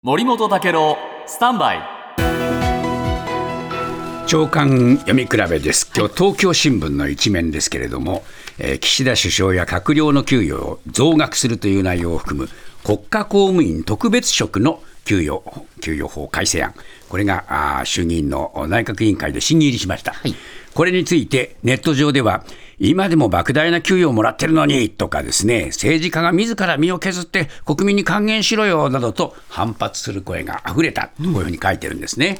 森本武郎スタンバイ。長官読み比べです。今日東京新聞の一面ですけれども、えー岸田首相や閣僚の給与を増額するという内容を含む国家公務員特別職の給与給与法改正案。これがあー衆議院の内閣委員会で審議入りしました、これについてネット上では今でも莫大な給与をもらってるのにとかですね政治家が自ら身を削って国民に還元しろよなどと反発する声が溢れたこういうふうに書いてるんですね。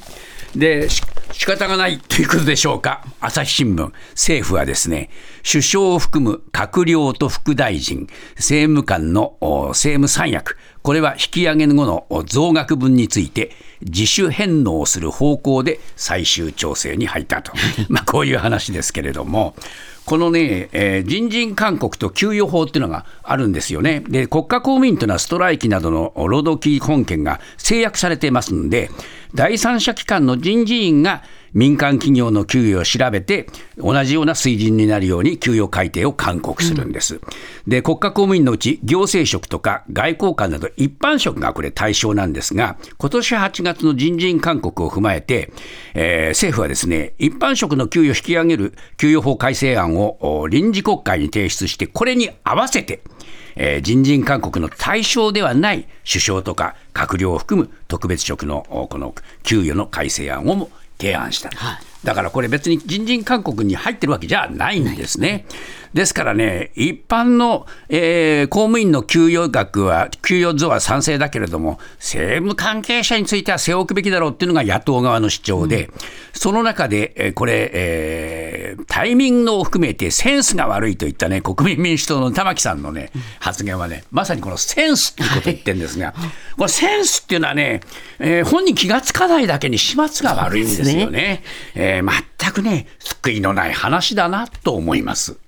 でし仕方がないということでしょうか、朝日新聞、政府はですね、首相を含む閣僚と副大臣、政務官のお政務三役、これは引き上げ後の増額分について、自主返納する方向で最終調整に入ったと、まあこういう話ですけれども。このね、えー人事勧告と給与法っていうのがあるんですよね。で、国家公務員というのはストライキなどの労働基本権が制約されていますんで、第三者機関の人事院が民間企業の給与を調べて、同じような水準になるように給与改定を勧告するんです。で、国家公務員のうち行政職とか外交官など一般職がこれ対象なんですが、今年8月の人事院勧告を踏まえて、えー政府はですね、一般職の給与を引き上げる給与法改正案をを臨時国会に提出して、これに合わせて、えー人事勧告の対象ではない首相とか閣僚を含む特別職のこの給与の改正案をも提案した。だからこれ別に人事院勧告に入ってるわけじゃないんですね。ですからね、一般の、えー公務員の給与額は、給与増は賛成だけれども、政務関係者については背を置くべきだろうっていうのが野党側の主張で、その中で、えーこれ、えータイミングを含めてセンスが悪いといったね、国民民主党の玉木さんのね、発言はね、まさにこのセンスっていうことを言ってるんですが、これセンスっていうのはね、えー本人気がつかないだけに始末が悪いんですよね。えー全くね、救いのない話だなと思います。